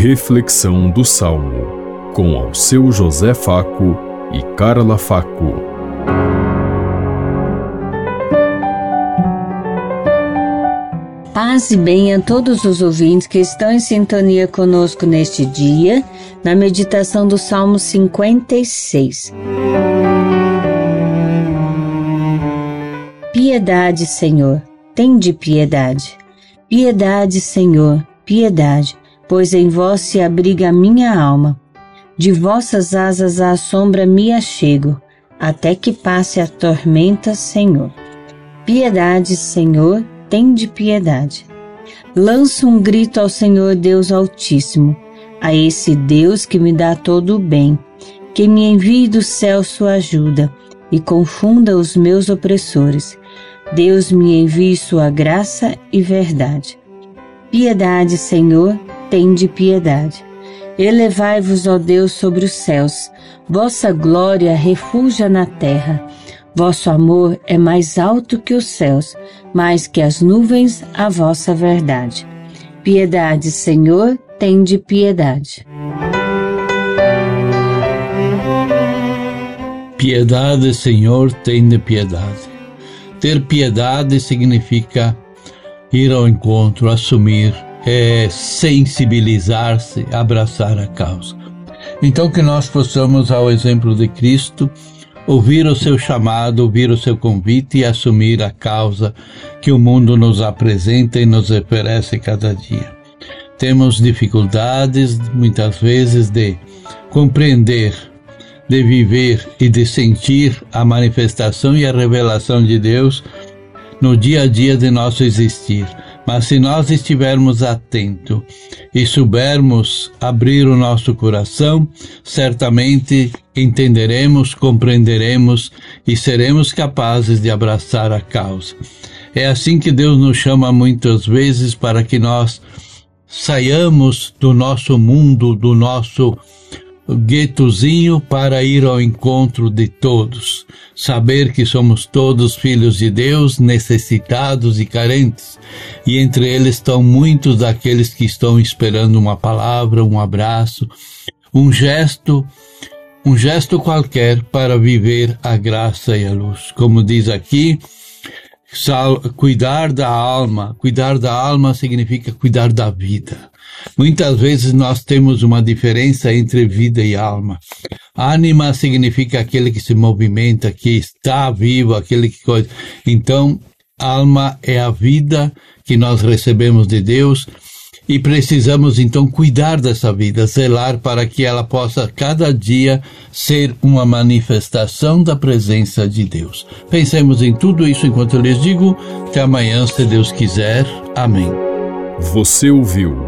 Reflexão do Salmo, com ao seu José Faco e Carla Faco. Paz e bem a todos os ouvintes que estão em sintonia conosco neste dia, na meditação do Salmo 56. Piedade, Senhor, tem de piedade. Piedade, Senhor, piedade pois em vós se abriga a minha alma. De vossas asas à sombra me achego, até que passe a tormenta, Senhor. Piedade, Senhor, tende piedade. Lanço um grito ao Senhor Deus Altíssimo, a esse Deus que me dá todo o bem, que me envie do céu sua ajuda e confunda os meus opressores. Deus me envie sua graça e verdade. Piedade, Senhor, tende piedade. Elevai-vos, ó Deus, sobre os céus, vossa glória refugia na terra. Vosso amor é mais alto que os céus, mais que as nuvens, a vossa verdade. Piedade, Senhor, tende piedade. Piedade, Senhor, tende piedade. Ter piedade significa ir ao encontro, assumir é, sensibilizar-se, abraçar a causa. Então, que nós possamos, ao exemplo de Cristo, ouvir o seu chamado, ouvir o seu convite e assumir a causa que o mundo nos apresenta e nos oferece cada dia. Temos dificuldades, muitas vezes, de compreender, de viver e de sentir a manifestação e a revelação de Deus no dia a dia de nosso existir. Mas se nós estivermos atentos e soubermos abrir o nosso coração, certamente entenderemos, compreenderemos e seremos capazes de abraçar a causa. É assim que Deus nos chama muitas vezes para que nós saiamos do nosso mundo, do nosso guetozinho para ir ao encontro de todos, saber que somos todos filhos de Deus, necessitados e carentes, e entre eles estão muitos daqueles que estão esperando uma palavra, um abraço, um gesto, um gesto qualquer para viver a graça e a luz. Como diz aqui, cuidar da alma, cuidar da alma significa cuidar da vida. Muitas vezes nós temos uma diferença entre vida e alma. Ânima significa aquele que se movimenta, que está vivo, aquele que coisa. Então, alma é a vida que nós recebemos de Deus e precisamos então cuidar dessa vida, zelar para que ela possa cada dia ser uma manifestação da presença de Deus. Pensemos em tudo isso enquanto eu lhes digo. Até amanhã, se Deus quiser. Amém. Você ouviu